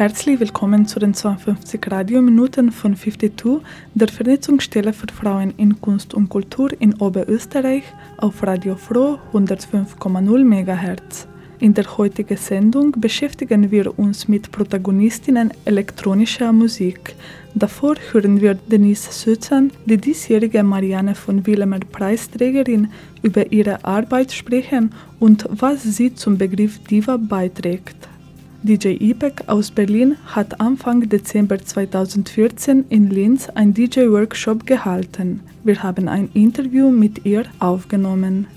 Herzlich willkommen zu den 52 Radiominuten von 52, der Vernetzungsstelle für Frauen in Kunst und Kultur in Oberösterreich auf Radio Froh 105,0 MHz. In der heutigen Sendung beschäftigen wir uns mit Protagonistinnen elektronischer Musik. Davor hören wir Denise Sützan, die diesjährige Marianne von Willemer Preisträgerin, über ihre Arbeit sprechen und was sie zum Begriff Diva beiträgt. DJ Ipek aus Berlin hat Anfang Dezember 2014 in Linz ein DJ-Workshop gehalten. Wir haben ein Interview mit ihr aufgenommen.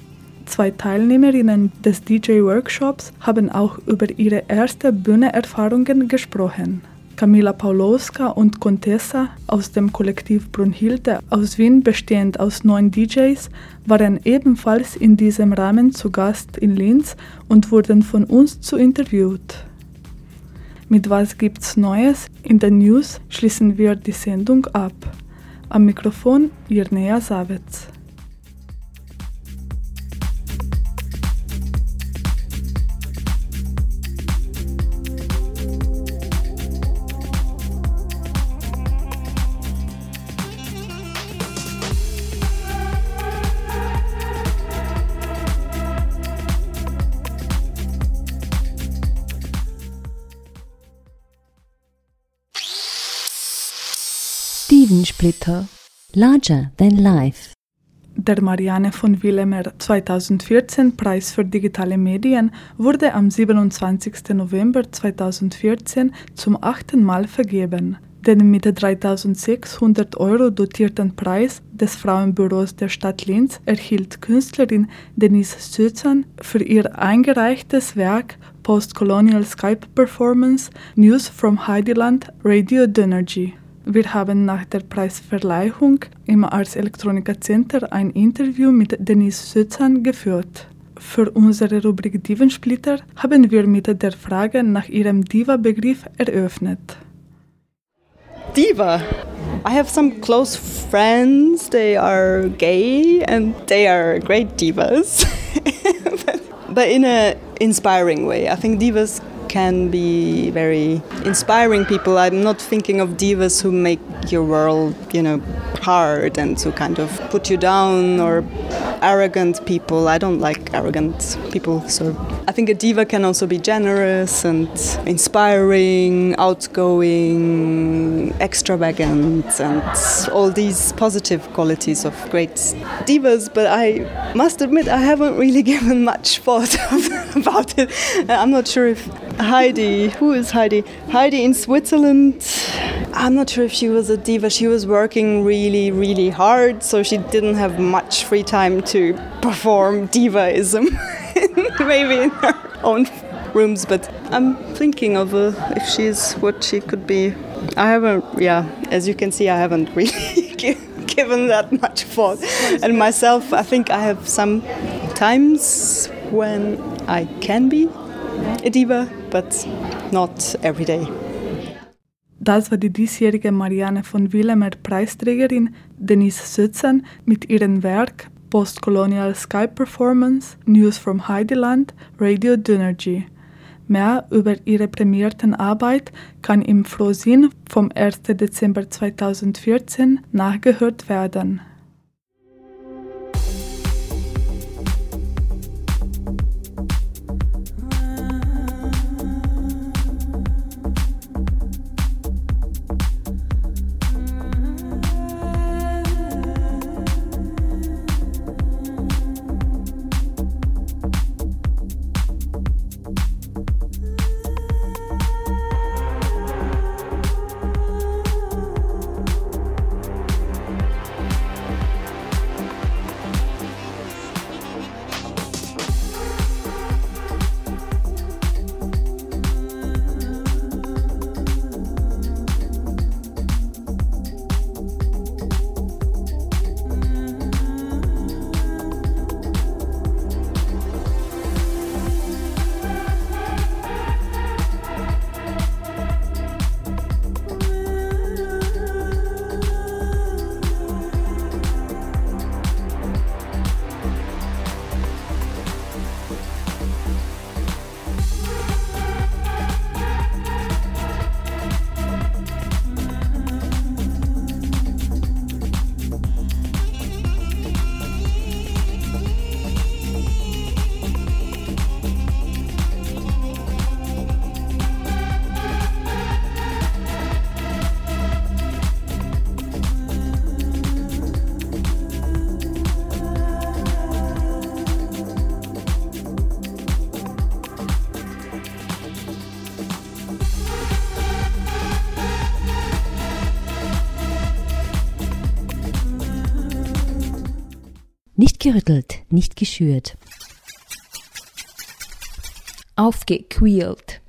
Zwei Teilnehmerinnen des DJ-Workshops haben auch über ihre erste Bühneerfahrungen gesprochen. Kamila Paulowska und Contessa aus dem Kollektiv Brunhilde aus Wien, bestehend aus neun DJs, waren ebenfalls in diesem Rahmen zu Gast in Linz und wurden von uns zu interviewt. Mit was gibt's Neues? In den News schließen wir die Sendung ab. Am Mikrofon Irnea Savitz. Stevensplitter. Larger than life. Der Marianne von Willemer 2014 Preis für digitale Medien wurde am 27. November 2014 zum achten Mal vergeben. Den mit 3600 Euro dotierten Preis des Frauenbüros der Stadt Linz erhielt Künstlerin Denise Sützan für ihr eingereichtes Werk Postcolonial Skype Performance News from Heideland Radio Dynergy. Wir haben nach der Preisverleihung im Ars Electronica Center ein Interview mit Denise Sützan geführt. Für unsere Rubrik Divensplitter haben wir mit der Frage nach ihrem Diva-Begriff eröffnet. Diva. I have some close friends, they are gay and they are great divas. but in an inspiring way. I think divas can be very inspiring people. I'm not thinking of divas who make your world, you know, hard and to kind of put you down or arrogant people. I don't like arrogant people. So I think a diva can also be generous and inspiring, outgoing, extravagant, and all these positive qualities of great divas. But I must admit, I haven't really given much thought about it. I'm not sure if Heidi, who is Heidi? Heidi in Switzerland. I'm not sure if she was a diva. She was working really, really hard, so she didn't have much free time to perform divaism, maybe in her own rooms. But I'm thinking of uh, if she's what she could be. I haven't, yeah, as you can see, I haven't really given that much thought. And myself, I think I have some times when I can be a diva, but not every day. Das war die diesjährige Marianne von Willemer Preisträgerin Denise Sützen mit ihrem Werk Postcolonial Sky Performance News from Heideland Radio Dynergy. Mehr über ihre prämierten Arbeit kann im Frohsinn vom 1. Dezember 2014 nachgehört werden. Gerüttelt, nicht geschürt. Aufgequält.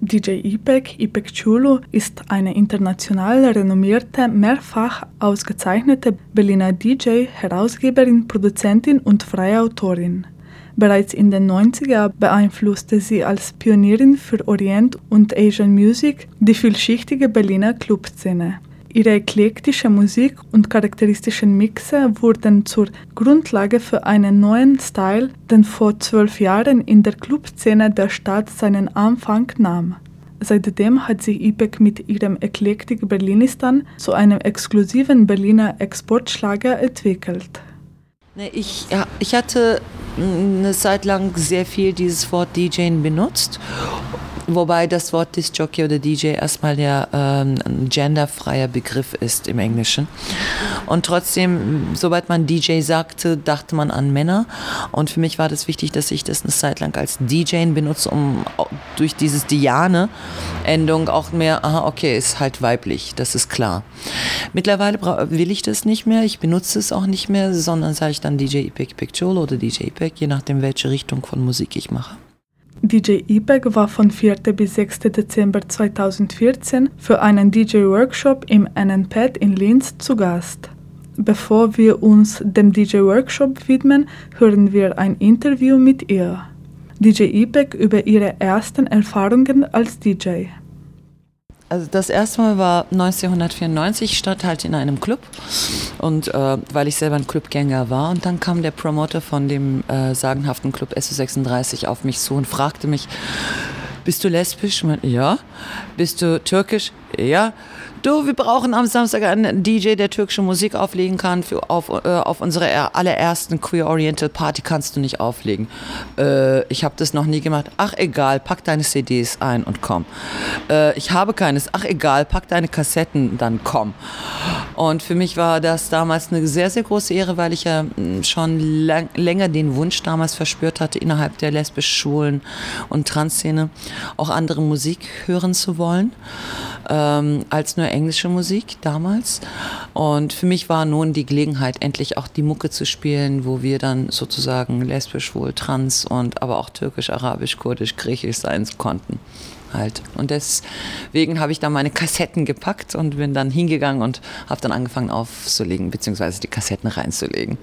DJ Ipek, Ipek Chulu, ist eine international renommierte, mehrfach ausgezeichnete Berliner DJ, Herausgeberin, Produzentin und freie Autorin. Bereits in den 90er beeinflusste sie als Pionierin für Orient und Asian Music die vielschichtige Berliner Clubszene. Ihre eklektische Musik und charakteristischen Mixe wurden zur Grundlage für einen neuen Style, den vor zwölf Jahren in der Clubszene der Stadt seinen Anfang nahm. Seitdem hat sich IPEC mit ihrem Eklektik Berlinistan zu einem exklusiven Berliner Exportschlager entwickelt. Ich, ja, ich hatte eine Zeit lang sehr viel dieses Wort DJing benutzt Wobei das Wort Disc-Jockey oder DJ erstmal ja ähm, genderfreier Begriff ist im Englischen. Und trotzdem, sobald man DJ sagte, dachte man an Männer. Und für mich war das wichtig, dass ich das eine Zeit lang als DJ benutze, um durch dieses Diane-Endung auch mehr, aha, okay, ist halt weiblich, das ist klar. Mittlerweile will ich das nicht mehr, ich benutze es auch nicht mehr, sondern sage ich dann DJ Ipek Picture oder DJ Ipek, je nachdem, welche Richtung von Musik ich mache. DJ Ipek war von 4. bis 6. Dezember 2014 für einen DJ-Workshop im NNPED in Linz zu Gast. Bevor wir uns dem DJ-Workshop widmen, hören wir ein Interview mit ihr. DJ Ipek über ihre ersten Erfahrungen als DJ. Also das erste Mal war 1994, ich stand halt in einem Club und äh, weil ich selber ein Clubgänger war und dann kam der Promoter von dem äh, sagenhaften Club SO36 auf mich zu und fragte mich, bist du lesbisch? Ja. Bist du türkisch? Ja. Du, wir brauchen am Samstag einen DJ, der türkische Musik auflegen kann. Für, auf, äh, auf unserer allerersten Queer Oriental Party kannst du nicht auflegen. Äh, ich habe das noch nie gemacht. Ach egal, pack deine CDs ein und komm. Äh, ich habe keines. Ach egal, pack deine Kassetten, dann komm. Und für mich war das damals eine sehr, sehr große Ehre, weil ich ja hm, schon lang, länger den Wunsch damals verspürt hatte, innerhalb der lesbischen Schulen und Transszene auch andere Musik hören zu wollen, ähm, als nur englische Musik damals. Und für mich war nun die Gelegenheit, endlich auch die Mucke zu spielen, wo wir dann sozusagen lesbisch, wohl trans und aber auch türkisch, arabisch, kurdisch, griechisch sein konnten. Halt. Und deswegen habe ich dann meine Kassetten gepackt und bin dann hingegangen und habe dann angefangen aufzulegen, beziehungsweise die Kassetten reinzulegen.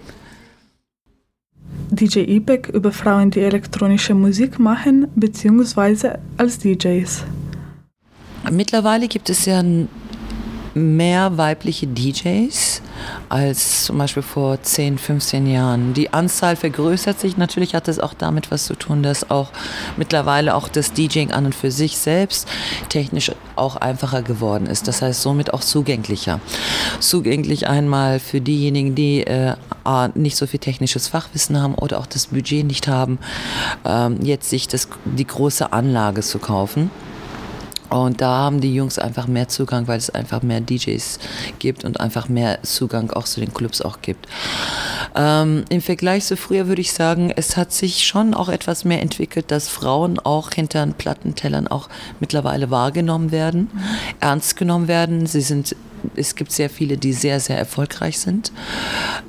DJ Ipek über Frauen, die elektronische Musik machen, beziehungsweise als DJs. Mittlerweile gibt es ja mehr weibliche DJs als zum Beispiel vor 10, 15 Jahren. Die Anzahl vergrößert sich. Natürlich hat es auch damit was zu tun, dass auch mittlerweile auch das DJing an und für sich selbst technisch auch einfacher geworden ist. Das heißt, somit auch zugänglicher. Zugänglich einmal für diejenigen, die äh, nicht so viel technisches Fachwissen haben oder auch das Budget nicht haben, ähm, jetzt sich das, die große Anlage zu kaufen und da haben die Jungs einfach mehr Zugang, weil es einfach mehr DJs gibt und einfach mehr Zugang auch zu den Clubs auch gibt. Ähm, Im Vergleich zu früher würde ich sagen, es hat sich schon auch etwas mehr entwickelt, dass Frauen auch hinter den Plattentellern auch mittlerweile wahrgenommen werden, mhm. ernst genommen werden. Sie sind, es gibt sehr viele, die sehr, sehr erfolgreich sind.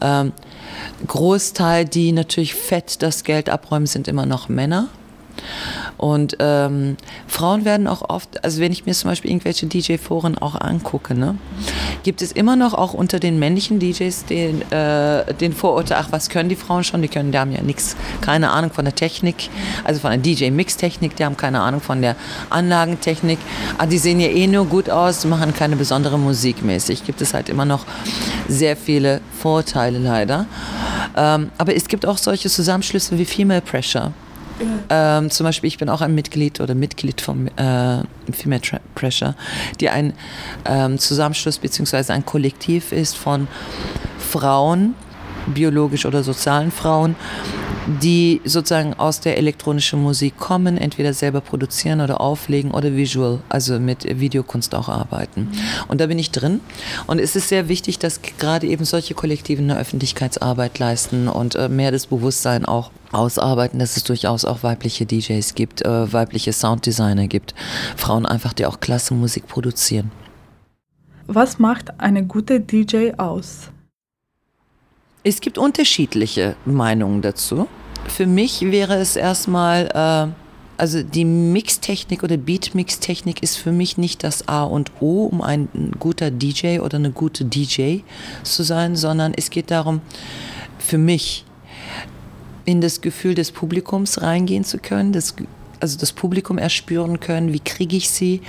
Ähm, Großteil, die natürlich fett das Geld abräumen, sind immer noch Männer. Und ähm, Frauen werden auch oft, also wenn ich mir zum Beispiel irgendwelche DJ-Foren auch angucke, ne, gibt es immer noch auch unter den männlichen DJs den, äh, den Vorurteil, ach, was können die Frauen schon? Die können, die haben ja nichts, keine Ahnung von der Technik, also von der DJ-Mix-Technik, die haben keine Ahnung von der Anlagentechnik. Ah, die sehen ja eh nur gut aus, machen keine besondere Musik mäßig. Gibt es halt immer noch sehr viele Vorurteile leider. Ähm, aber es gibt auch solche Zusammenschlüsse wie Female Pressure. Ähm, zum Beispiel, ich bin auch ein Mitglied oder Mitglied vom äh, Female Pressure, die ein ähm, Zusammenschluss bzw. ein Kollektiv ist von Frauen, biologisch oder sozialen Frauen, die sozusagen aus der elektronischen Musik kommen, entweder selber produzieren oder auflegen oder visual, also mit Videokunst auch arbeiten. Und da bin ich drin. Und es ist sehr wichtig, dass gerade eben solche Kollektive eine Öffentlichkeitsarbeit leisten und äh, mehr das Bewusstsein auch ausarbeiten, dass es durchaus auch weibliche DJs gibt, äh, weibliche Sounddesigner gibt, Frauen einfach, die auch klasse Musik produzieren. Was macht eine gute DJ aus? Es gibt unterschiedliche Meinungen dazu. Für mich wäre es erstmal, äh, also die Mixtechnik oder Beatmix-Technik ist für mich nicht das A und O, um ein guter DJ oder eine gute DJ zu sein, sondern es geht darum, für mich in das Gefühl des Publikums reingehen zu können, das, also das Publikum erspüren können, wie kriege ich sie,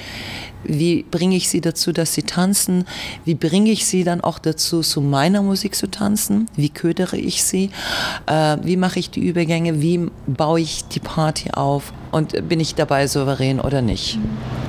wie bringe ich sie dazu, dass sie tanzen? Wie bringe ich sie dann auch dazu, zu meiner Musik zu tanzen? Wie ködere ich sie? Äh, wie mache ich die Übergänge? Wie baue ich die Party auf? Und bin ich dabei souverän oder nicht?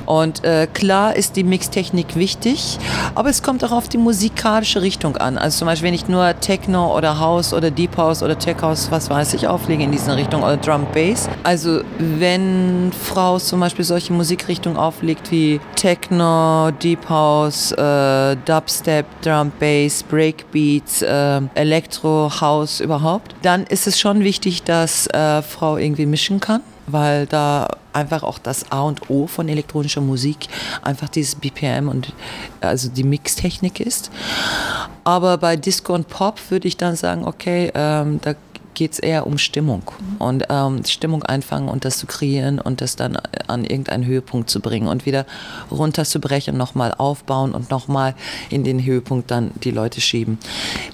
Und äh, klar ist die Mixtechnik wichtig, aber es kommt auch auf die musikalische Richtung an. Also zum Beispiel, wenn ich nur Techno oder House oder Deep House oder Tech House, was weiß ich, auflege in diese Richtung oder Drum Bass. Also wenn Frau zum Beispiel solche Musikrichtungen auflegt wie Techno, Deep House, äh, Dubstep, Drum Bass, Breakbeats, äh, Elektro, House überhaupt, dann ist es schon wichtig, dass äh, Frau irgendwie mischen kann weil da einfach auch das A und O von elektronischer Musik einfach dieses BPM und also die Mixtechnik ist. Aber bei Disco und Pop würde ich dann sagen, okay, ähm, da geht es eher um Stimmung und ähm, Stimmung einfangen und das zu kreieren und das dann an irgendeinen Höhepunkt zu bringen und wieder runterzubrechen, nochmal aufbauen und nochmal in den Höhepunkt dann die Leute schieben.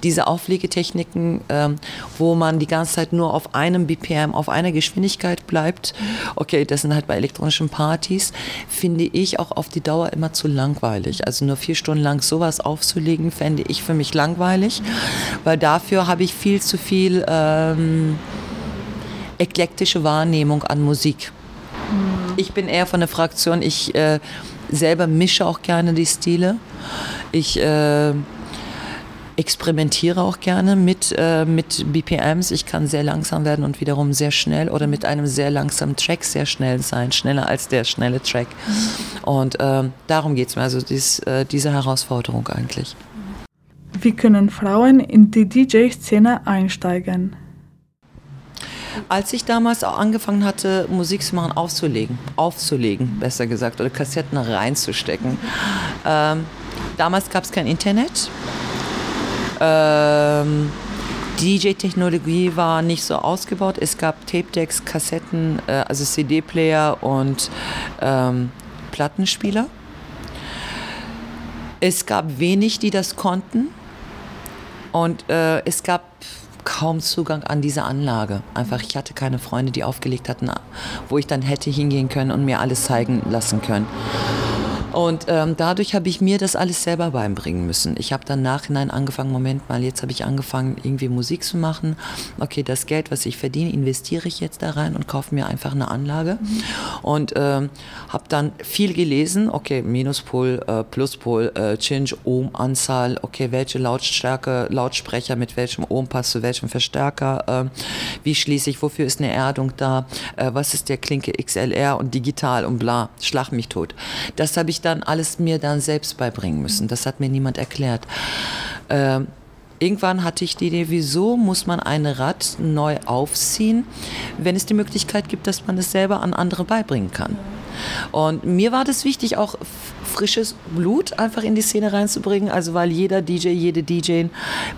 Diese Auflegetechniken, ähm, wo man die ganze Zeit nur auf einem BPM, auf einer Geschwindigkeit bleibt, okay, das sind halt bei elektronischen Partys, finde ich auch auf die Dauer immer zu langweilig. Also nur vier Stunden lang sowas aufzulegen, fände ich für mich langweilig, weil dafür habe ich viel zu viel äh, ähm, eklektische Wahrnehmung an Musik. Mhm. Ich bin eher von der Fraktion, ich äh, selber mische auch gerne die Stile. Ich äh, experimentiere auch gerne mit, äh, mit BPMs. Ich kann sehr langsam werden und wiederum sehr schnell oder mit einem sehr langsamen Track sehr schnell sein, schneller als der schnelle Track. Mhm. Und ähm, darum geht es mir, also dies, äh, diese Herausforderung eigentlich. Wie können Frauen in die DJ-Szene einsteigen? Als ich damals auch angefangen hatte, Musik zu machen, aufzulegen, aufzulegen, besser gesagt, oder Kassetten reinzustecken. Ähm, damals gab es kein Internet. Ähm, DJ-Technologie war nicht so ausgebaut. Es gab Tape-Decks, Kassetten, äh, also CD-Player und ähm, Plattenspieler. Es gab wenig, die das konnten. Und äh, es gab kaum Zugang an diese Anlage. Einfach, ich hatte keine Freunde, die aufgelegt hatten, wo ich dann hätte hingehen können und mir alles zeigen lassen können. Und ähm, dadurch habe ich mir das alles selber beibringen müssen. Ich habe dann nachhinein angefangen, Moment mal, jetzt habe ich angefangen, irgendwie Musik zu machen. Okay, das Geld, was ich verdiene, investiere ich jetzt da rein und kaufe mir einfach eine Anlage. Mhm. Und ähm, habe dann viel gelesen, okay, Minuspol, äh, Pluspol, äh, Change, Ohmanzahl, okay, welche Lautstärke, Lautsprecher mit welchem Ohm passt zu welchem Verstärker, äh, wie schließe ich, wofür ist eine Erdung da, äh, was ist der Klinke XLR und digital und bla, schlag mich tot. Das habe ich dann alles mir dann selbst beibringen müssen. Das hat mir niemand erklärt. Ähm, irgendwann hatte ich die Idee, wieso muss man ein Rad neu aufziehen, wenn es die Möglichkeit gibt, dass man es selber an andere beibringen kann. Und mir war das wichtig, auch frisches Blut einfach in die Szene reinzubringen. Also weil jeder DJ, jede DJ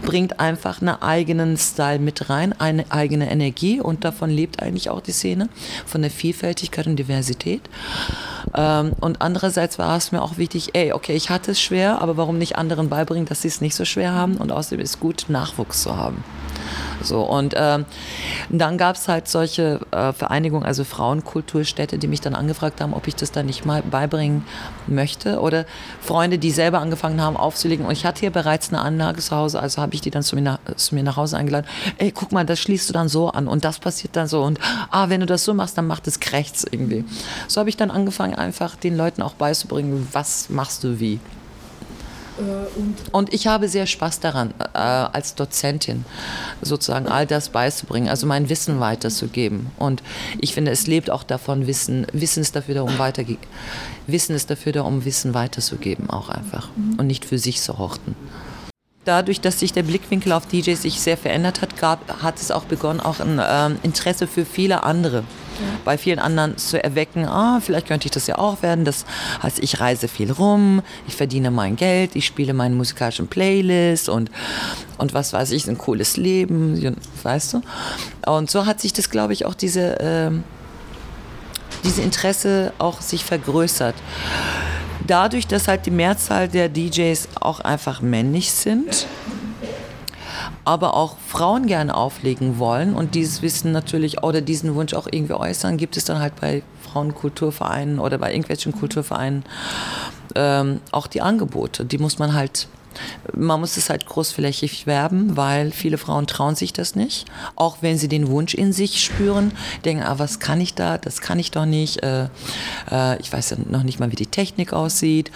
bringt einfach einen eigenen Style mit rein, eine eigene Energie und davon lebt eigentlich auch die Szene, von der Vielfältigkeit und Diversität. Ähm, und andererseits war es mir auch wichtig, ey, okay, ich hatte es schwer, aber warum nicht anderen beibringen, dass sie es nicht so schwer haben und außerdem ist es gut, Nachwuchs zu haben. So, und ähm, dann gab es halt solche äh, Vereinigungen, also Frauenkulturstädte, die mich dann angefragt haben, ob ich das dann nicht mal beibringen möchte. Oder Freunde, die selber angefangen haben aufzulegen. Und ich hatte hier bereits eine Anlage zu Hause, also habe ich die dann zu mir, nach, zu mir nach Hause eingeladen. Ey, guck mal, das schließt du dann so an und das passiert dann so. Und ah, wenn du das so machst, dann macht es krächzt irgendwie. So habe ich dann angefangen, einfach den Leuten auch beizubringen, was machst du wie. Äh, und, und, ich habe sehr Spaß daran, äh, als Dozentin sozusagen all das beizubringen, also mein Wissen weiterzugeben. Und ich finde, es lebt auch davon, Wissen, Wissen ist dafür da, um Wissen ist dafür da, um Wissen weiterzugeben, auch einfach. Mhm. Und nicht für sich zu horten. Dadurch, dass sich der Blickwinkel auf DJs sich sehr verändert hat, gab, hat es auch begonnen, auch ein äh, Interesse für viele andere bei vielen anderen zu erwecken, ah, vielleicht könnte ich das ja auch werden. Das heißt, ich reise viel rum, ich verdiene mein Geld, ich spiele meine musikalischen Playlists und, und was weiß ich, ein cooles Leben, weißt du? Und so hat sich das, glaube ich, auch diese, äh, diese Interesse auch sich vergrößert. Dadurch, dass halt die Mehrzahl der DJs auch einfach männlich sind, aber auch Frauen gerne auflegen wollen und dieses Wissen natürlich oder diesen Wunsch auch irgendwie äußern, gibt es dann halt bei Frauenkulturvereinen oder bei irgendwelchen Kulturvereinen ähm, auch die Angebote. Die muss man halt man muss es halt großflächig werben, weil viele Frauen trauen sich das nicht. Auch wenn sie den Wunsch in sich spüren, denken, ah, was kann ich da? Das kann ich doch nicht. Äh, äh, ich weiß ja noch nicht mal, wie die Technik aussieht.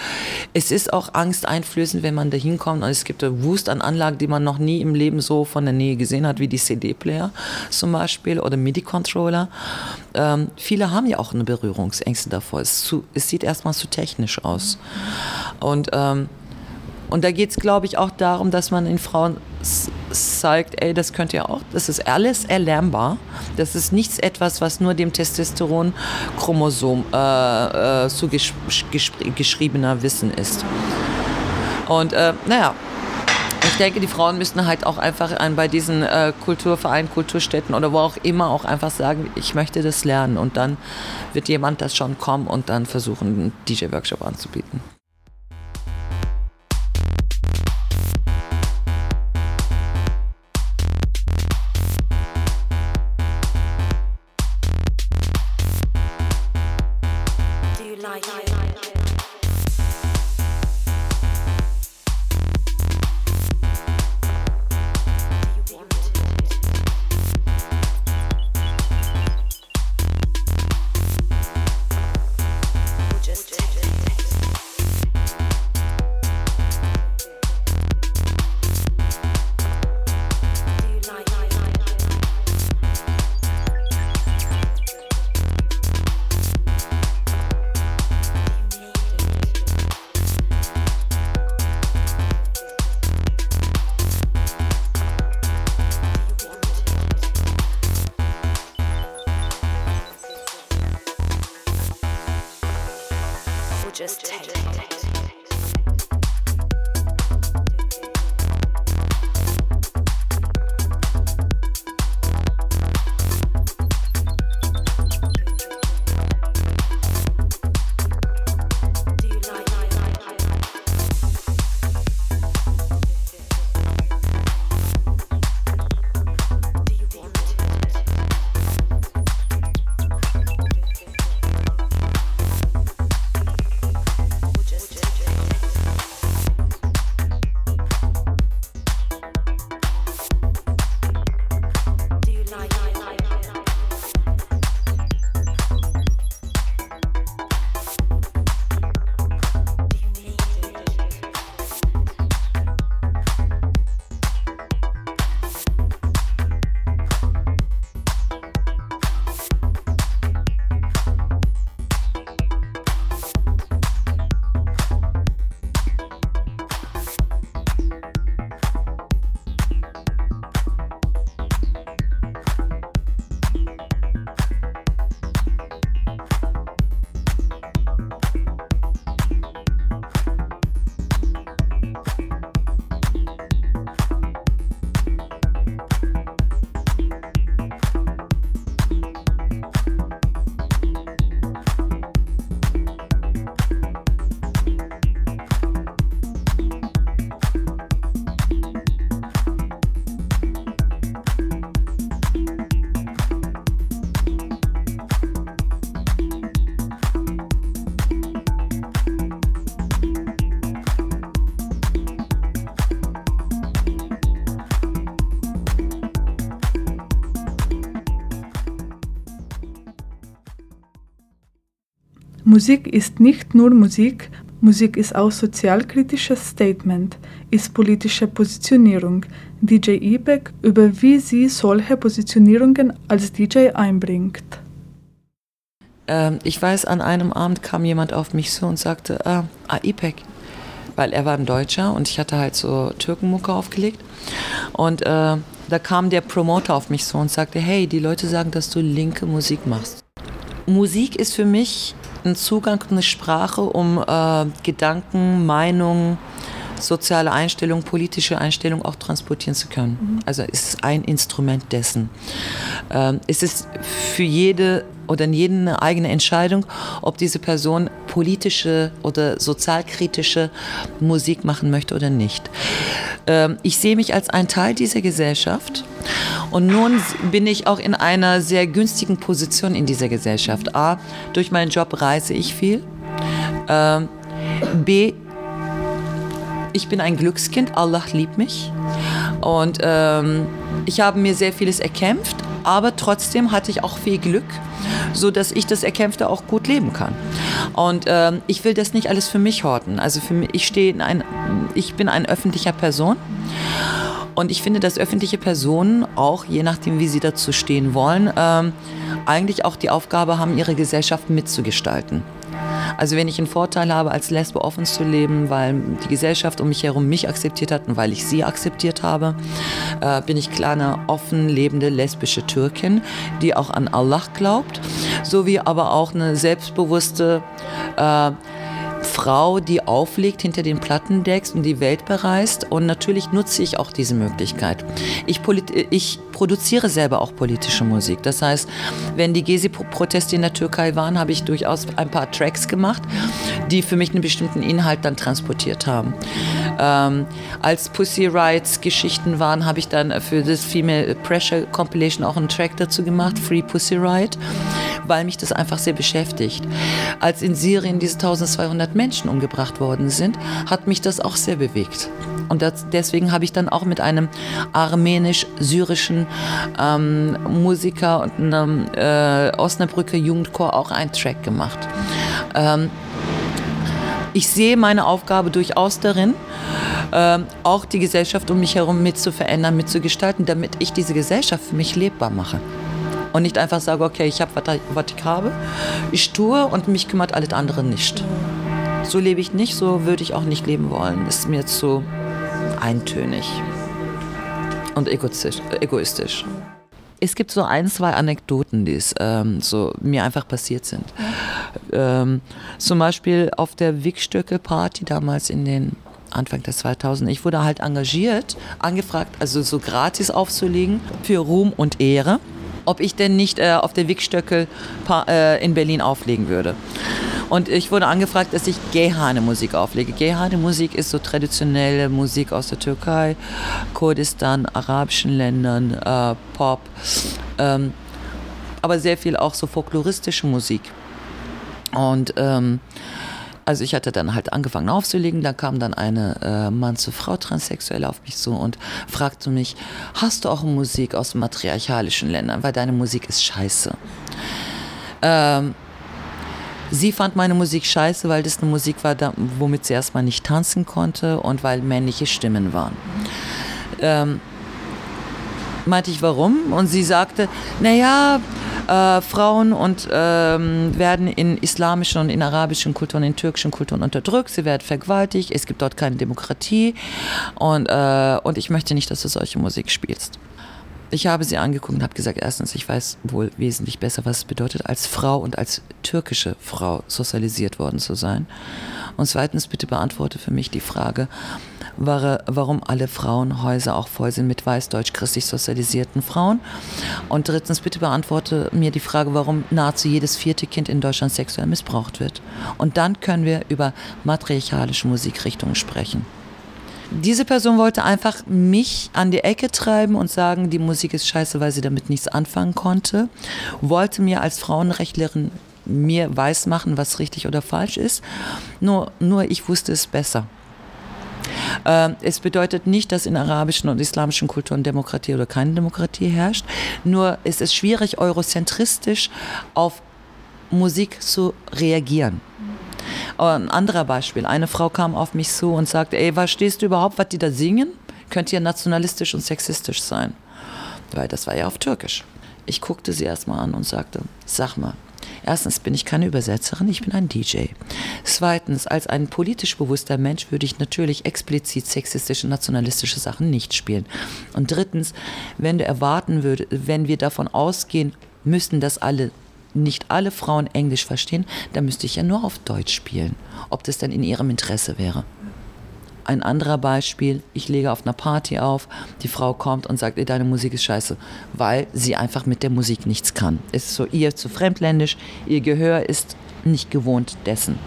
Es ist auch angsteinflößend, wenn man da hinkommt und es gibt einen Wust an Anlagen, die man noch nie im Leben so von der Nähe gesehen hat, wie die CD-Player zum Beispiel oder MIDI-Controller. Ähm, viele haben ja auch eine Berührungsängste davor. Es, zu, es sieht erstmal zu technisch aus. Und ähm, und da geht es, glaube ich, auch darum, dass man den Frauen zeigt, ey, das könnt ihr auch, das ist alles erlernbar. Das ist nichts etwas, was nur dem Testosteron-Chromosom äh, äh, zugeschriebener Wissen ist. Und äh, naja, ich denke, die Frauen müssen halt auch einfach bei diesen äh, Kulturvereinen, Kulturstätten oder wo auch immer auch einfach sagen, ich möchte das lernen. Und dann wird jemand das schon kommen und dann versuchen, einen DJ-Workshop anzubieten. Musik ist nicht nur Musik, Musik ist auch sozialkritisches Statement, ist politische Positionierung. DJ Ibek über wie sie solche Positionierungen als DJ einbringt. Ähm, ich weiß, an einem Abend kam jemand auf mich so und sagte, ah, ah Ipek, weil er war ein Deutscher und ich hatte halt so Türkenmucke aufgelegt. Und äh, da kam der Promoter auf mich so und sagte, hey, die Leute sagen, dass du linke Musik machst. Musik ist für mich ein Zugang, eine Sprache, um äh, Gedanken, Meinungen, soziale Einstellung, politische Einstellung auch transportieren zu können. Mhm. Also es ist ein Instrument dessen. Ähm, es ist für jede oder jede eine eigene Entscheidung, ob diese Person politische oder sozialkritische Musik machen möchte oder nicht. Ähm, ich sehe mich als ein Teil dieser Gesellschaft und nun bin ich auch in einer sehr günstigen Position in dieser Gesellschaft. A, durch meinen Job reise ich viel. Ähm, B, ich bin ein Glückskind, Allah liebt mich. Und ähm, ich habe mir sehr vieles erkämpft, aber trotzdem hatte ich auch viel Glück, so dass ich das Erkämpfte auch gut leben kann. Und ähm, ich will das nicht alles für mich horten. Also für mich, ich stehe in ein, ich bin eine öffentliche Person. Und ich finde, dass öffentliche Personen auch, je nachdem, wie sie dazu stehen wollen, ähm, eigentlich auch die Aufgabe haben, ihre Gesellschaft mitzugestalten. Also wenn ich einen Vorteil habe, als Lesbe offen zu leben, weil die Gesellschaft um mich herum mich akzeptiert hat und weil ich sie akzeptiert habe, äh, bin ich klar eine offen lebende lesbische Türkin, die auch an Allah glaubt, sowie aber auch eine selbstbewusste äh, Frau, die auflegt hinter den Plattendecks und die Welt bereist. Und natürlich nutze ich auch diese Möglichkeit. Ich, ich produziere selber auch politische Musik. Das heißt, wenn die Gezi-Proteste in der Türkei waren, habe ich durchaus ein paar Tracks gemacht, die für mich einen bestimmten Inhalt dann transportiert haben. Ähm, als Pussy Rights Geschichten waren, habe ich dann für das Female Pressure Compilation auch einen Track dazu gemacht, Free Pussy Riot, weil mich das einfach sehr beschäftigt. Als in Syrien diese 1200 Menschen umgebracht worden sind, hat mich das auch sehr bewegt. Und das, deswegen habe ich dann auch mit einem armenisch-syrischen ähm, Musiker und einem äh, Osnabrücker Jugendchor auch einen Track gemacht. Ähm, ich sehe meine Aufgabe durchaus darin, äh, auch die Gesellschaft um mich herum mit zu verändern, mitzugestalten, damit ich diese Gesellschaft für mich lebbar mache. Und nicht einfach sage, okay, ich habe, was ich habe, ich tue und mich kümmert alles andere nicht. So lebe ich nicht, so würde ich auch nicht leben wollen. Ist mir zu eintönig und egoistisch. egoistisch. Es gibt so ein, zwei Anekdoten, die es, ähm, so mir einfach passiert sind. Ähm, zum Beispiel auf der Wickstöckel-Party damals in den Anfang des 2000. Ich wurde halt engagiert, angefragt, also so gratis aufzulegen für Ruhm und Ehre, ob ich denn nicht äh, auf der Wickstöckel äh, in Berlin auflegen würde. Und ich wurde angefragt, dass ich Gehane-Musik auflege. Gehane-Musik ist so traditionelle Musik aus der Türkei, Kurdistan, arabischen Ländern, äh, Pop, ähm, aber sehr viel auch so folkloristische Musik. Und ähm, also ich hatte dann halt angefangen aufzulegen, da kam dann eine äh, Mann zu Frau Transsexuelle auf mich zu und fragte mich, hast du auch Musik aus matriarchalischen Ländern, weil deine Musik ist scheiße. Ähm, Sie fand meine Musik scheiße, weil das eine Musik war, womit sie erstmal nicht tanzen konnte und weil männliche Stimmen waren. Ähm, meinte ich, warum? Und sie sagte, naja, äh, Frauen und ähm, werden in islamischen und in arabischen Kulturen, in türkischen Kulturen unterdrückt, sie werden vergewaltigt, es gibt dort keine Demokratie. Und, äh, und ich möchte nicht, dass du solche Musik spielst. Ich habe sie angeguckt und habe gesagt, erstens, ich weiß wohl wesentlich besser, was es bedeutet, als Frau und als türkische Frau sozialisiert worden zu sein. Und zweitens, bitte beantworte für mich die Frage, warum alle Frauenhäuser auch voll sind mit weiß-deutsch-christlich sozialisierten Frauen. Und drittens, bitte beantworte mir die Frage, warum nahezu jedes vierte Kind in Deutschland sexuell missbraucht wird. Und dann können wir über matriarchalische Musikrichtungen sprechen. Diese Person wollte einfach mich an die Ecke treiben und sagen, die Musik ist scheiße, weil sie damit nichts anfangen konnte. Wollte mir als Frauenrechtlerin mir weismachen, was richtig oder falsch ist. Nur, nur ich wusste es besser. Ähm, es bedeutet nicht, dass in arabischen und islamischen Kulturen Demokratie oder keine Demokratie herrscht. Nur ist es schwierig, eurozentristisch auf Musik zu reagieren. Ein anderer Beispiel. Eine Frau kam auf mich zu und sagte, ey, verstehst du überhaupt, was die da singen? Könnte ja nationalistisch und sexistisch sein. Weil das war ja auf Türkisch. Ich guckte sie erstmal an und sagte, sag mal, Erstens bin ich keine Übersetzerin, ich bin ein DJ. Zweitens, als ein politisch bewusster Mensch würde ich natürlich explizit sexistische, nationalistische Sachen nicht spielen. Und drittens, wenn du erwarten würdest, wenn wir davon ausgehen müssten, dass alle nicht alle Frauen Englisch verstehen, dann müsste ich ja nur auf Deutsch spielen, ob das dann in ihrem Interesse wäre. Ein anderer Beispiel, ich lege auf einer Party auf, die Frau kommt und sagt, deine Musik ist scheiße, weil sie einfach mit der Musik nichts kann. Ist so ihr zu fremdländisch, ihr Gehör ist nicht gewohnt dessen.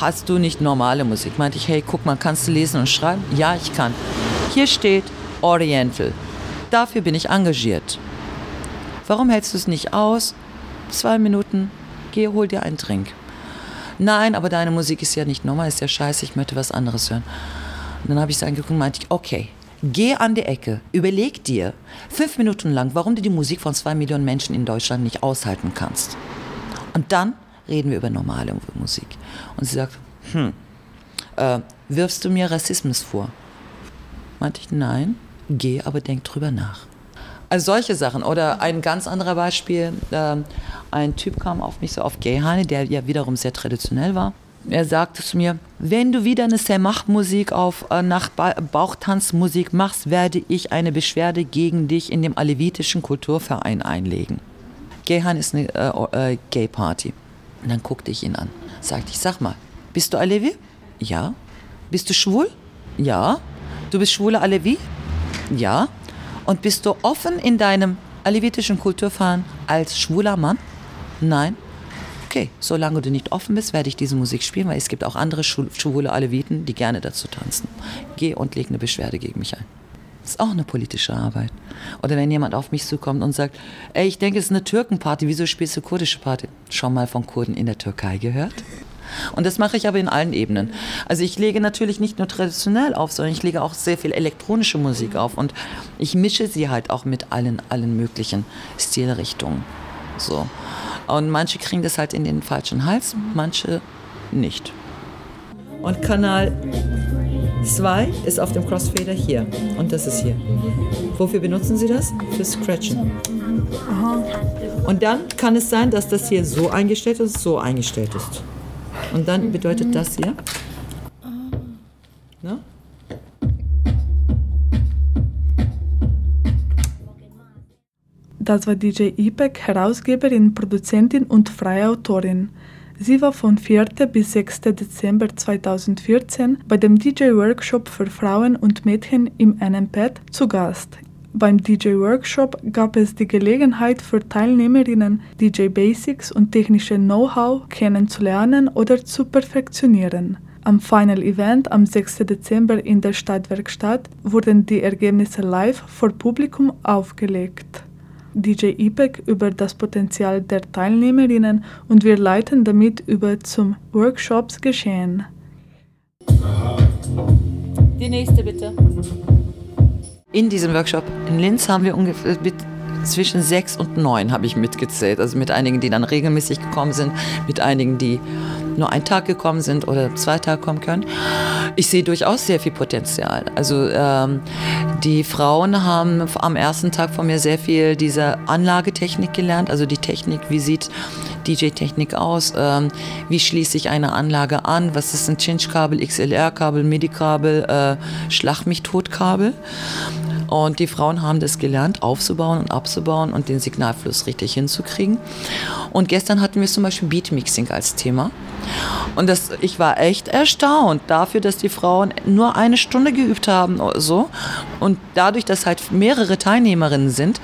Hast du nicht normale Musik? Meinte ich, hey, guck mal, kannst du lesen und schreiben? Ja, ich kann. Hier steht Oriental. Dafür bin ich engagiert. Warum hältst du es nicht aus? Zwei Minuten, geh, hol dir einen Trink. Nein, aber deine Musik ist ja nicht normal, ist ja scheiße, ich möchte was anderes hören. Und dann habe ich es angeguckt und meinte ich, okay, geh an die Ecke, überleg dir fünf Minuten lang, warum du die Musik von zwei Millionen Menschen in Deutschland nicht aushalten kannst. Und dann reden wir über normale Musik. Und sie sagt, hm, äh, wirfst du mir Rassismus vor? Meinte ich, nein, geh, aber denk drüber nach. Also solche Sachen. Oder ein ganz anderer Beispiel, äh, ein Typ kam auf mich so auf Gayhane, der ja wiederum sehr traditionell war. Er sagte zu mir, wenn du wieder eine Semach-Musik auf äh, nach ba Bauchtanzmusik machst, werde ich eine Beschwerde gegen dich in dem alevitischen Kulturverein einlegen. Gayhan ist eine äh, äh, Gay-Party. Und dann guckte ich ihn an. Sagte ich, sag mal, bist du Alevi? Ja. Bist du schwul? Ja. Du bist schwuler Alevi? Ja. Und bist du offen in deinem alevitischen Kulturverein als schwuler Mann? Nein. Okay, solange du nicht offen bist, werde ich diese Musik spielen, weil es gibt auch andere schwule Aleviten, die gerne dazu tanzen. Geh und leg eine Beschwerde gegen mich ein. Das ist auch eine politische Arbeit. Oder wenn jemand auf mich zukommt und sagt, ey, ich denke, es ist eine Türkenparty, wieso spielst du kurdische Party? Schon mal von Kurden in der Türkei gehört? Und das mache ich aber in allen Ebenen. Also ich lege natürlich nicht nur traditionell auf, sondern ich lege auch sehr viel elektronische Musik auf und ich mische sie halt auch mit allen, allen möglichen Stilrichtungen. So. Und manche kriegen das halt in den falschen Hals, manche nicht. Und Kanal 2 ist auf dem Crossfader hier und das ist hier. Wofür benutzen Sie das? Für Scratchen. Aha. Und dann kann es sein, dass das hier so eingestellt ist, so eingestellt ist. Und dann bedeutet das hier. Ne? Das war DJ Ipek, Herausgeberin, Produzentin und freie Autorin. Sie war von 4. bis 6. Dezember 2014 bei dem DJ-Workshop für Frauen und Mädchen im NMPED zu Gast. Beim DJ-Workshop gab es die Gelegenheit für Teilnehmerinnen, DJ Basics und technische Know-how kennenzulernen oder zu perfektionieren. Am Final Event am 6. Dezember in der Stadtwerkstatt wurden die Ergebnisse live vor Publikum aufgelegt. DJ IPEC über das Potenzial der Teilnehmerinnen und wir leiten damit über zum Workshops geschehen. Die nächste bitte. In diesem Workshop in Linz haben wir ungefähr zwischen sechs und neun habe ich mitgezählt. Also mit einigen, die dann regelmäßig gekommen sind, mit einigen, die nur einen Tag gekommen sind oder zwei Tage kommen können. Ich sehe durchaus sehr viel Potenzial. Also ähm, die Frauen haben am ersten Tag von mir sehr viel diese Anlagetechnik gelernt, also die Technik, wie sieht DJ-Technik aus, ähm, wie schließe ich eine Anlage an, was ist ein Cinch-Kabel, XLR-Kabel, MIDI-Kabel, äh, Schlag mich tot-Kabel. Und die Frauen haben das gelernt, aufzubauen und abzubauen und den Signalfluss richtig hinzukriegen. Und gestern hatten wir zum Beispiel Beatmixing als Thema. Und das, ich war echt erstaunt dafür, dass die Frauen nur eine Stunde geübt haben oder so. Und dadurch, dass halt mehrere Teilnehmerinnen sind,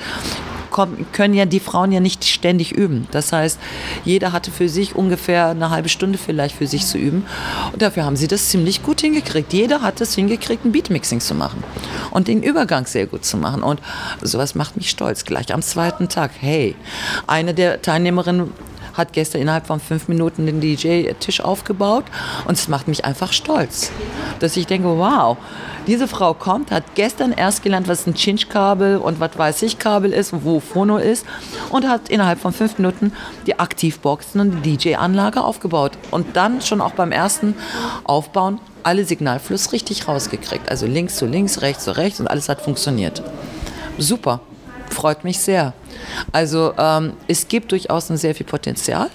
können ja die Frauen ja nicht ständig üben. Das heißt, jeder hatte für sich ungefähr eine halbe Stunde vielleicht für sich zu üben. Und dafür haben sie das ziemlich gut hingekriegt. Jeder hat es hingekriegt, ein Beatmixing zu machen und den Übergang sehr gut zu machen. Und sowas macht mich stolz. Gleich am zweiten Tag, hey, eine der Teilnehmerinnen hat gestern innerhalb von fünf Minuten den DJ-Tisch aufgebaut und es macht mich einfach stolz, dass ich denke, wow, diese Frau kommt, hat gestern erst gelernt, was ein Cinch-Kabel und was weiß ich Kabel ist, wo Phono ist und hat innerhalb von fünf Minuten die Aktivboxen und die DJ-Anlage aufgebaut und dann schon auch beim ersten Aufbauen alle Signalfluss richtig rausgekriegt. Also links zu links, rechts zu rechts und alles hat funktioniert. Super, freut mich sehr. Also ähm, es gibt durchaus ein sehr viel Potenzial.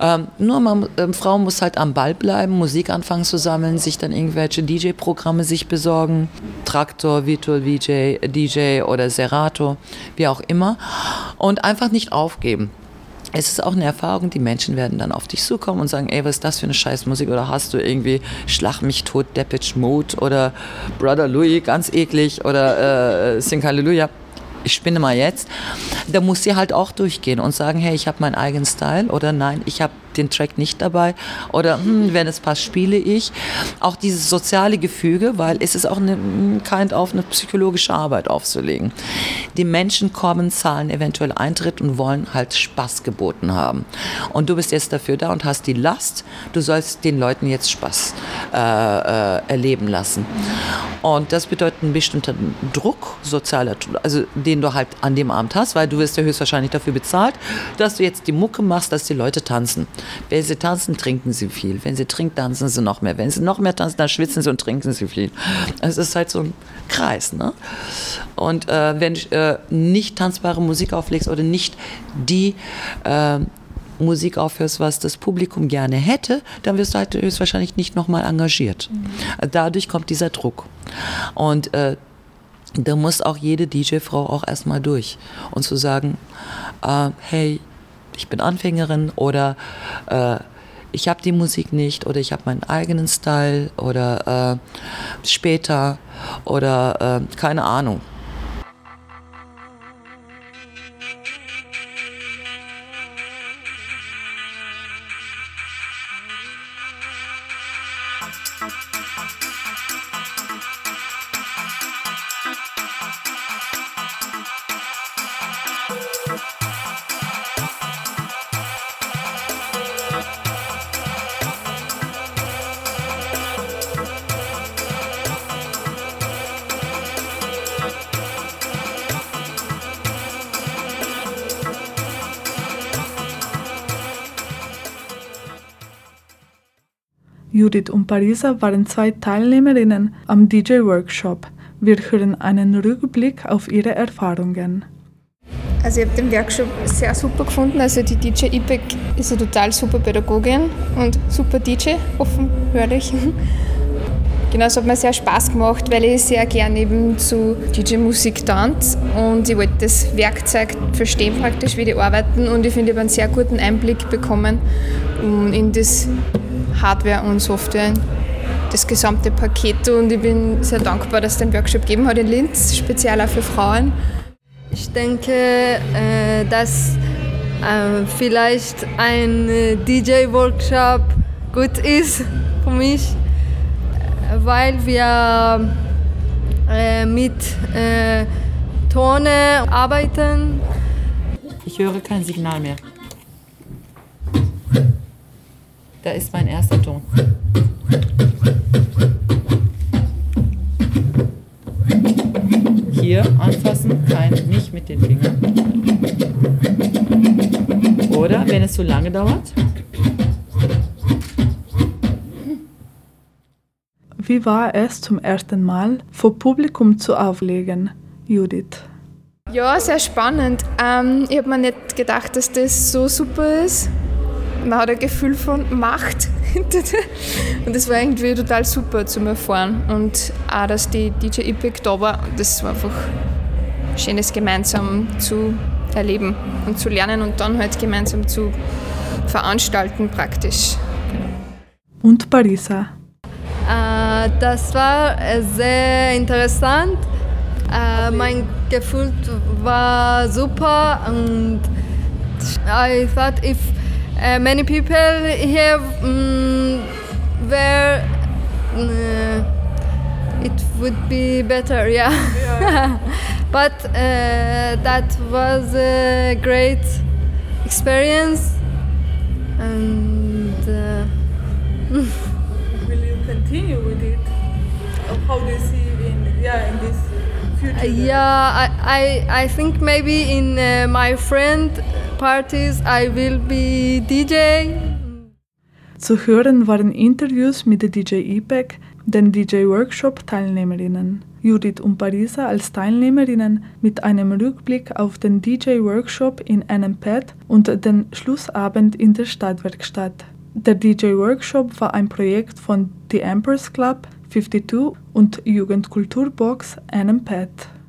Ähm, nur man, ähm, Frau muss halt am Ball bleiben, Musik anfangen zu sammeln, sich dann irgendwelche DJ-Programme sich besorgen, Traktor, Virtual VJ, DJ oder Serato, wie auch immer, und einfach nicht aufgeben. es ist auch eine Erfahrung, die Menschen werden dann auf dich zukommen und sagen, ey, was ist das für eine Scheißmusik? Oder hast du irgendwie Schlag mich tot, Depeche Mode oder Brother Louis, ganz eklig oder äh, Sing Hallelujah. Ich spinne mal jetzt. Da muss sie halt auch durchgehen und sagen, hey, ich habe meinen eigenen Style oder nein, ich habe den Track nicht dabei oder hm, wenn es passt, spiele ich. Auch dieses soziale Gefüge, weil es ist auch eine hm, kind auf eine psychologische Arbeit aufzulegen. Die Menschen kommen, zahlen eventuell Eintritt und wollen halt Spaß geboten haben. Und du bist jetzt dafür da und hast die Last, du sollst den Leuten jetzt Spaß äh, äh, erleben lassen. Und das bedeutet einen bestimmten Druck, sozialer, also den du halt an dem Abend hast, weil du wirst ja höchstwahrscheinlich dafür bezahlt, dass du jetzt die Mucke machst, dass die Leute tanzen. Wenn sie tanzen, trinken sie viel. Wenn sie trinken, tanzen sie noch mehr. Wenn sie noch mehr tanzen, dann schwitzen sie und trinken sie viel. Es ist halt so ein Kreis. Ne? Und äh, wenn du äh, nicht tanzbare Musik auflegst oder nicht die äh, Musik aufhörst, was das Publikum gerne hätte, dann wirst du halt höchstwahrscheinlich nicht nochmal engagiert. Mhm. Dadurch kommt dieser Druck. Und äh, da muss auch jede DJ-Frau auch erstmal durch und zu sagen, äh, hey, ich bin Anfängerin oder äh, ich habe die Musik nicht oder ich habe meinen eigenen Style oder äh, später oder äh, keine Ahnung. Judith und Parisa waren zwei Teilnehmerinnen am DJ-Workshop. Wir hören einen Rückblick auf ihre Erfahrungen. Also ich habe den Workshop sehr super gefunden. Also die DJ IPEC ist eine total super Pädagogin und super DJ, offen hörlich. Genau, es hat mir sehr Spaß gemacht, weil ich sehr gerne eben zu DJ-Musik tanze und ich wollte das Werkzeug verstehen praktisch, wie die arbeiten und ich finde, ich habe einen sehr guten Einblick bekommen in das Hardware und Software, das gesamte Paket. Und ich bin sehr dankbar, dass es den Workshop gegeben hat in Linz, speziell auch für Frauen. Ich denke, äh, dass äh, vielleicht ein äh, DJ-Workshop gut ist für mich, weil wir mit Tone arbeiten. Ich höre kein Signal mehr. Da ist mein erster Ton. Hier anfassen, kein, nicht mit den Fingern. Oder wenn es zu lange dauert. Wie war es zum ersten Mal vor Publikum zu auflegen, Judith? Ja, sehr spannend. Ähm, ich habe mir nicht gedacht, dass das so super ist man hat ein Gefühl von Macht. und das war irgendwie total super zum Erfahren. Und auch, dass die DJ Epic da war, das war einfach schönes gemeinsam zu erleben und zu lernen und dann halt gemeinsam zu veranstalten praktisch. Und Parisa? Äh, das war sehr interessant. Äh, mein Gefühl war super und I thought if uh, many people here um, where uh, it would be better, yeah. yeah. but uh, that was a great experience, and uh, will you continue with it? How do you see in yeah in this future? yeah, I, I I think maybe in uh, my friend Partys, I will be DJ. Zu hören waren Interviews mit der DJ IPEC, den DJ-Workshop-Teilnehmerinnen. Judith und Parisa als Teilnehmerinnen mit einem Rückblick auf den DJ-Workshop in NMPET und den Schlussabend in der Stadtwerkstatt. Der DJ-Workshop war ein Projekt von The Empress Club 52 und Jugendkulturbox NMPET. Nicht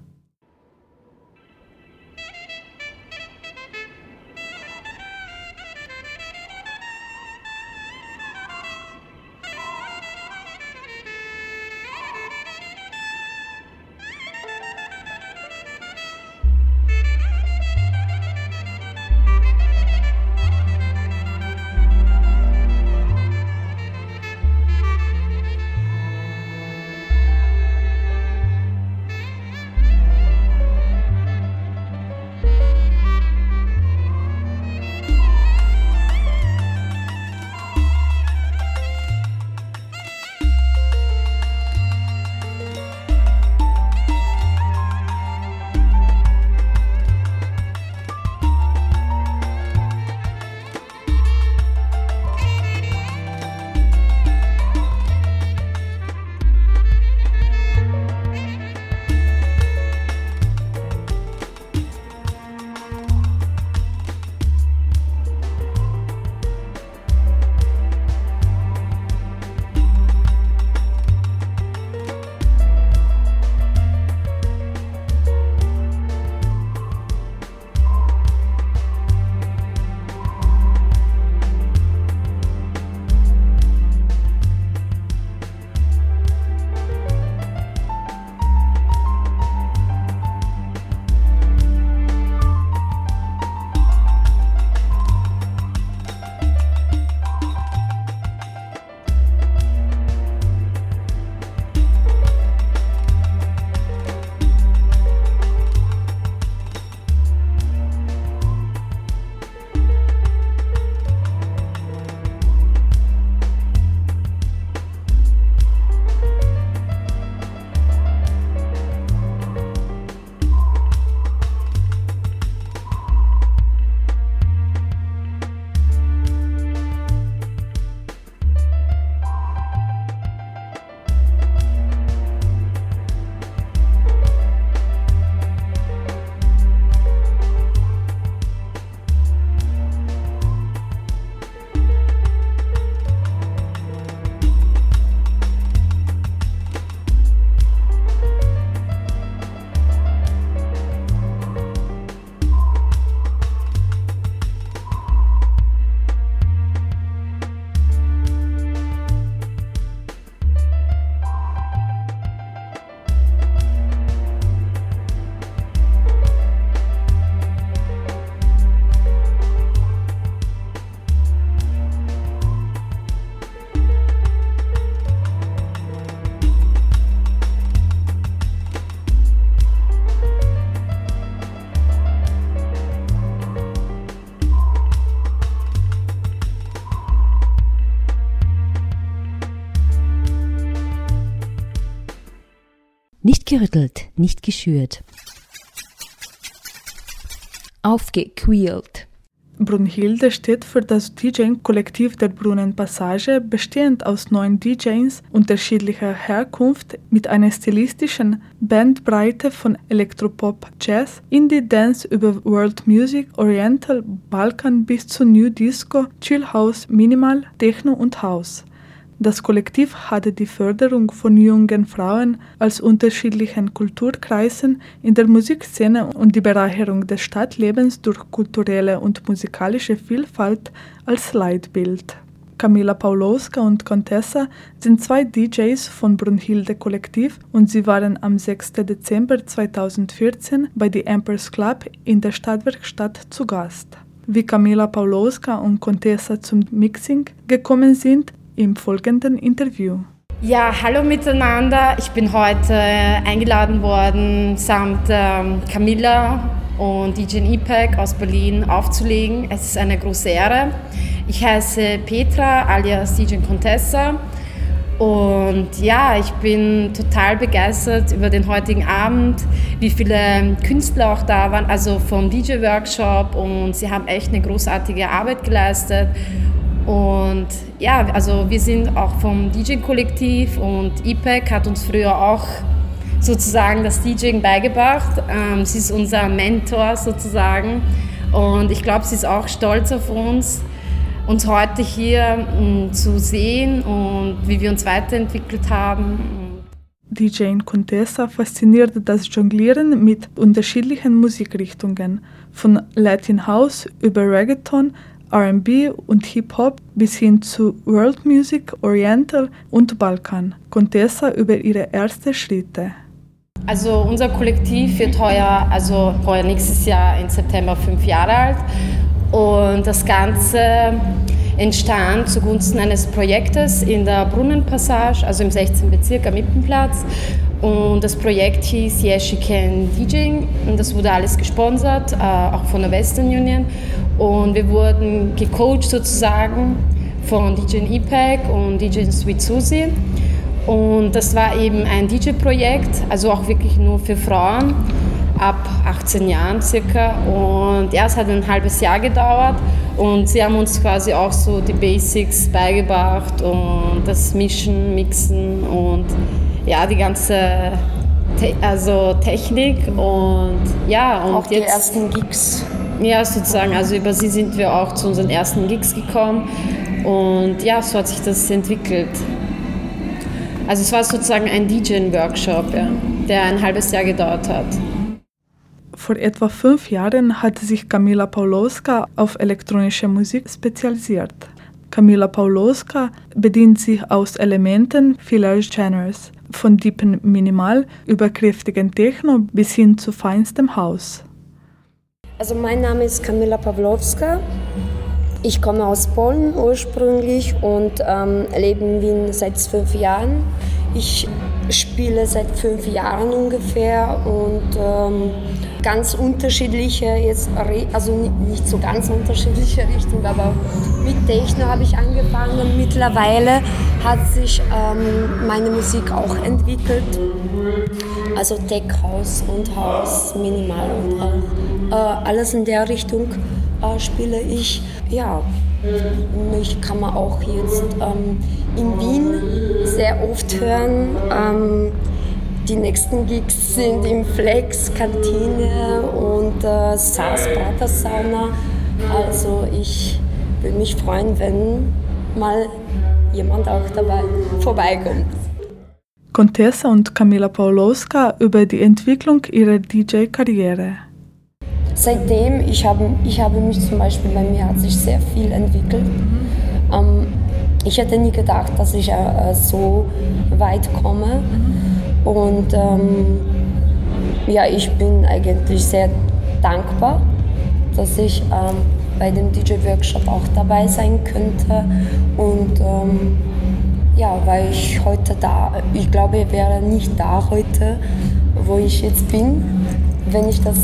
gerüttelt, nicht geschürt. Aufgequält. Brunhilde steht für das DJing-Kollektiv der Brunnenpassage, bestehend aus neun DJs unterschiedlicher Herkunft mit einer stilistischen Bandbreite von Elektropop, Jazz, Indie Dance über World Music, Oriental, Balkan bis zu New Disco, Chill House, Minimal, Techno und House. Das Kollektiv hatte die Förderung von jungen Frauen aus unterschiedlichen Kulturkreisen in der Musikszene und die Bereicherung des Stadtlebens durch kulturelle und musikalische Vielfalt als Leitbild. Camila Paulowska und Contessa sind zwei DJs von Brunhilde Kollektiv und sie waren am 6. Dezember 2014 bei The Empress Club in der Stadtwerkstatt zu Gast. Wie Camila Paulowska und Contessa zum Mixing gekommen sind, im folgenden Interview. Ja, hallo miteinander. Ich bin heute eingeladen worden, samt ähm, Camilla und DJ Ipek aus Berlin aufzulegen. Es ist eine große Ehre. Ich heiße Petra alias DJ Contessa. Und ja, ich bin total begeistert über den heutigen Abend, wie viele Künstler auch da waren, also vom DJ-Workshop. Und sie haben echt eine großartige Arbeit geleistet. Und ja, also wir sind auch vom DJ-Kollektiv und IPEC hat uns früher auch sozusagen das DJing beigebracht. Ähm, sie ist unser Mentor sozusagen und ich glaube, sie ist auch stolz auf uns, uns heute hier um, zu sehen und wie wir uns weiterentwickelt haben. DJ Contessa fasziniert das Jonglieren mit unterschiedlichen Musikrichtungen, von Latin House über Reggaeton RB und Hip-Hop bis hin zu World Music, Oriental und Balkan. Contessa über ihre ersten Schritte. Also unser Kollektiv wird heuer, also heuer nächstes Jahr im September fünf Jahre alt und das Ganze entstand zugunsten eines Projektes in der Brunnenpassage, also im 16. Bezirk am Ippenplatz. Und das Projekt hieß Yes She Can DJing und das wurde alles gesponsert, äh, auch von der Western Union. Und wir wurden gecoacht sozusagen von DJ EPEC und DJ Sweet Susie. Und das war eben ein DJ-Projekt, also auch wirklich nur für Frauen ab 18 Jahren circa. Und ja, es hat ein halbes Jahr gedauert und sie haben uns quasi auch so die Basics beigebracht und das Mischen, Mixen und ja, die ganze Te also Technik und ja, und auch jetzt. Die ersten Gigs ja, sozusagen. Also über sie sind wir auch zu unseren ersten Gigs gekommen. Und ja, so hat sich das entwickelt. Also es war sozusagen ein DJ-Workshop, ja, der ein halbes Jahr gedauert hat. Vor etwa fünf Jahren hatte sich Kamila Paulowska auf elektronische Musik spezialisiert. Kamila Paulowska bedient sich aus Elementen vieler Genres, von deepen Minimal über kräftigen Techno bis hin zu feinstem House. Also mein Name ist Kamila Pawlowska. Ich komme aus Polen ursprünglich und ähm, lebe in Wien seit fünf Jahren. Ich spiele seit fünf Jahren ungefähr und ähm, ganz unterschiedliche, jetzt, also nicht so ganz unterschiedliche Richtung, aber mit Techno habe ich angefangen. Mittlerweile hat sich ähm, meine Musik auch entwickelt. Also Tech House und House, Minimal und äh, alles in der Richtung äh, spiele ich. Ja, mich kann man auch jetzt ähm, in Wien sehr oft hören. Ähm, die nächsten Gigs sind im Flex, Kantine und äh, Saas Prater Sauna. Also ich würde mich freuen, wenn mal jemand auch dabei vorbeikommt. Contessa und Kamila Paulowska über die Entwicklung ihrer DJ-Karriere. Seitdem, ich habe, ich habe mich zum Beispiel, bei mir hat sich sehr viel entwickelt. Ähm, ich hätte nie gedacht, dass ich äh, so weit komme. Und ähm, ja, ich bin eigentlich sehr dankbar, dass ich ähm, bei dem DJ-Workshop auch dabei sein könnte. Und ähm, ja, weil ich heute da, ich glaube, ich wäre nicht da heute, wo ich jetzt bin, wenn ich das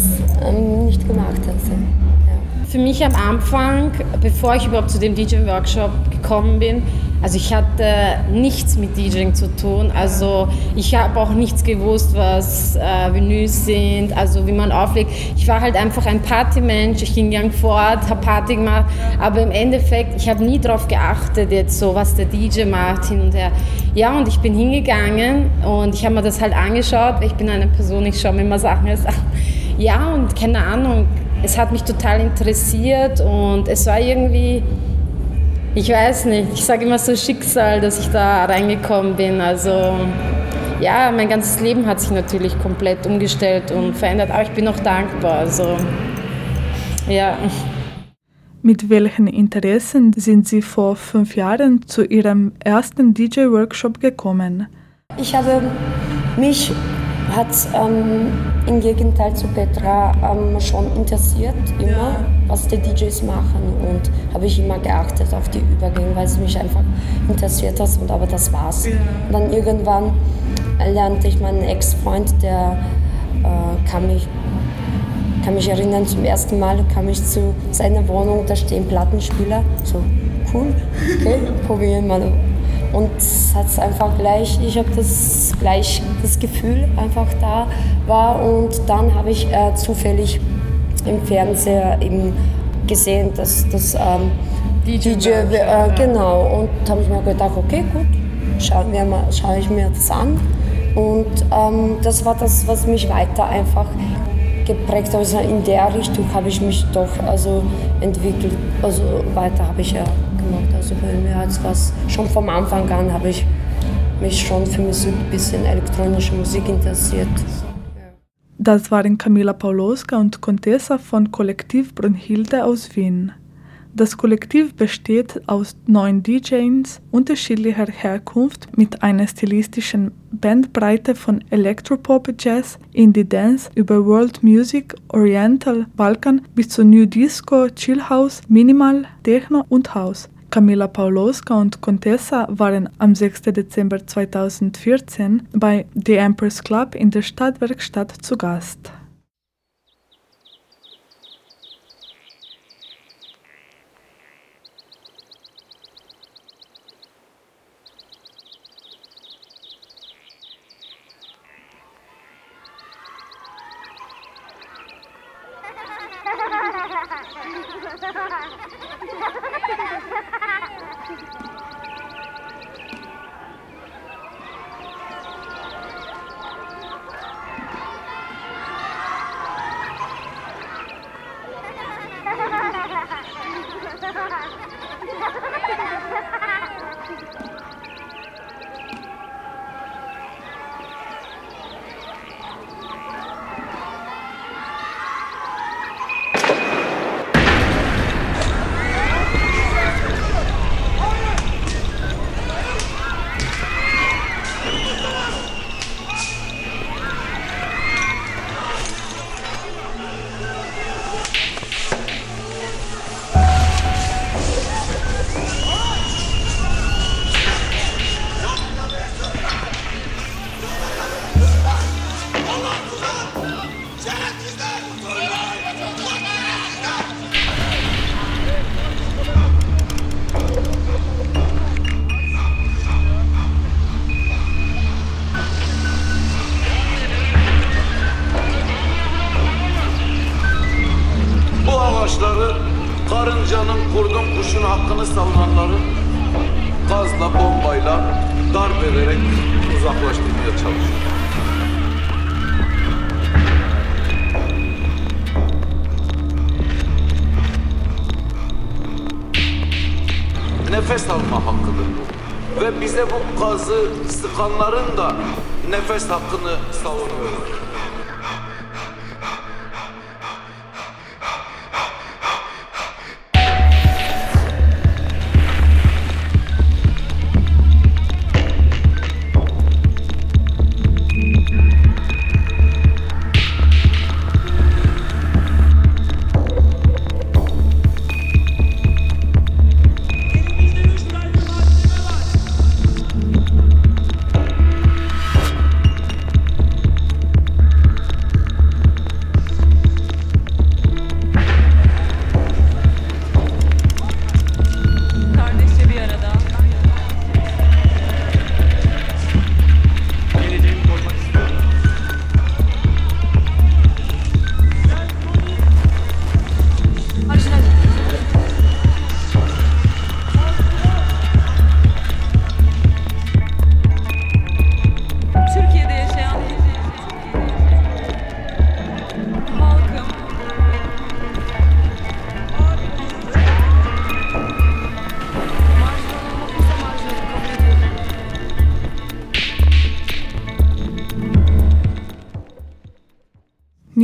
ähm, nicht gemacht hätte. Ja. Für mich am Anfang, bevor ich überhaupt zu dem DJ-Workshop gekommen bin, Also ich hatte nichts mit DJing zu tun. Also ich habe auch nichts gewusst, was äh, Venus sind, also wie man auflegt. Ich war halt einfach ein Partymensch. Ich ging gern fort, habe Party gemacht. Aber im Endeffekt, ich habe nie darauf geachtet, jetzt so, was der DJ macht hin und her. Ja, und ich bin hingegangen und ich habe mir das halt angeschaut, ich bin eine Person, ich schaue mir immer Sachen an. Ja, und keine Ahnung, es hat mich total interessiert und es war irgendwie ich weiß nicht, ich sage immer so Schicksal, dass ich da reingekommen bin. Also ja, mein ganzes Leben hat sich natürlich komplett umgestellt und verändert, aber ich bin auch dankbar. Also ja. Mit welchen Interessen sind Sie vor fünf Jahren zu Ihrem ersten DJ-Workshop gekommen? Ich habe mich hat ähm, im Gegenteil zu Petra ähm, schon interessiert, immer, ja. was die DJs machen. Und habe ich immer geachtet auf die Übergänge, weil es mich einfach interessiert hat. Und, aber das war's. Ja. Und dann irgendwann lernte ich meinen Ex-Freund, der äh, kam mich kann mich erinnern, zum ersten Mal kam ich zu seiner Wohnung, da stehen Plattenspieler. So, cool, okay, probieren wir mal und es hat einfach gleich, ich habe das gleich das Gefühl einfach da war und dann habe ich äh, zufällig im Fernseher eben gesehen, dass das ähm, DJ, DJ äh, genau und habe ich mir gedacht, okay gut, schauen wir mal, schaue ich mir das an und ähm, das war das, was mich weiter einfach geprägt. Also in der Richtung habe ich mich doch also entwickelt. Also weiter habe ich ja gemacht. Also bei mir als was schon vom Anfang an habe ich mich schon für Musik, ein bisschen elektronische Musik interessiert. Das waren Camila Pauloska und Contessa von Kollektiv Brunhilde aus Wien. Das Kollektiv besteht aus neun DJs unterschiedlicher Herkunft mit einer stilistischen Bandbreite von Electropop, Jazz, Indie Dance über World Music, Oriental, Balkan bis zu New Disco, Chill House, Minimal, Techno und House. Camila Pauloska und Contessa waren am 6. Dezember 2014 bei The Empress Club in der Stadtwerkstatt zu Gast.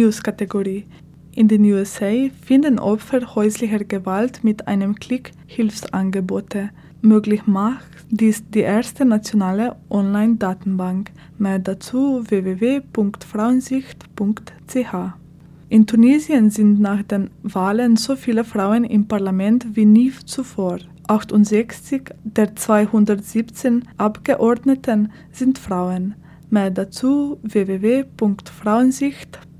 News-Kategorie. In den USA finden Opfer häuslicher Gewalt mit einem Klick Hilfsangebote. Möglich macht dies die erste nationale Online-Datenbank. Mehr dazu www.frauensicht.ch. In Tunesien sind nach den Wahlen so viele Frauen im Parlament wie nie zuvor. 68 der 217 Abgeordneten sind Frauen. Mehr dazu www.frauensicht.ch.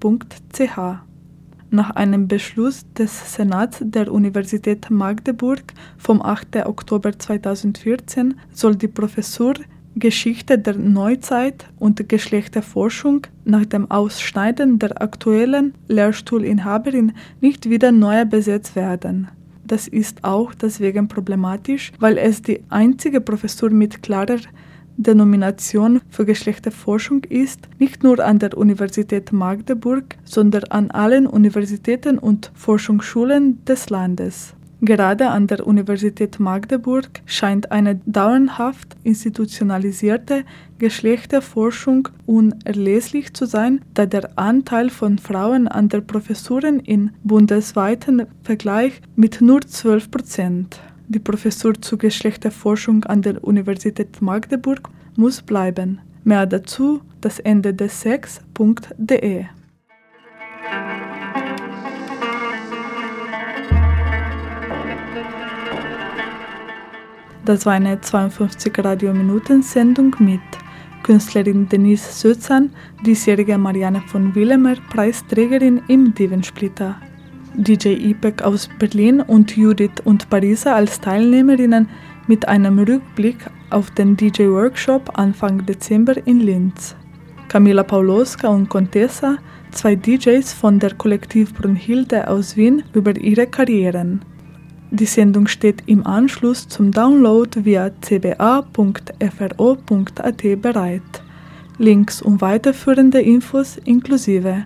Nach einem Beschluss des Senats der Universität Magdeburg vom 8. Oktober 2014 soll die Professur Geschichte der Neuzeit und Geschlechterforschung nach dem Ausschneiden der aktuellen Lehrstuhlinhaberin nicht wieder neu besetzt werden. Das ist auch deswegen problematisch, weil es die einzige Professur mit klarer Denomination für Geschlechterforschung ist, nicht nur an der Universität Magdeburg, sondern an allen Universitäten und Forschungsschulen des Landes. Gerade an der Universität Magdeburg scheint eine dauerhaft institutionalisierte Geschlechterforschung unerlässlich zu sein, da der Anteil von Frauen an der Professuren in bundesweiten Vergleich mit nur 12 Prozent. Die Professur zur Geschlechterforschung an der Universität Magdeburg muss bleiben. Mehr dazu das Ende des Sex.de. Das war eine 52 Radiominuten-Sendung mit Künstlerin Denise Sötzan, diesjährige Marianne von Willemer, Preisträgerin im Divensplitter. DJ Ipek aus Berlin und Judith und Parisa als Teilnehmerinnen mit einem Rückblick auf den DJ-Workshop Anfang Dezember in Linz. Camila Pauloska und Contessa, zwei DJs von der Kollektiv Brunhilde aus Wien, über ihre Karrieren. Die Sendung steht im Anschluss zum Download via cba.fro.at bereit. Links und weiterführende Infos inklusive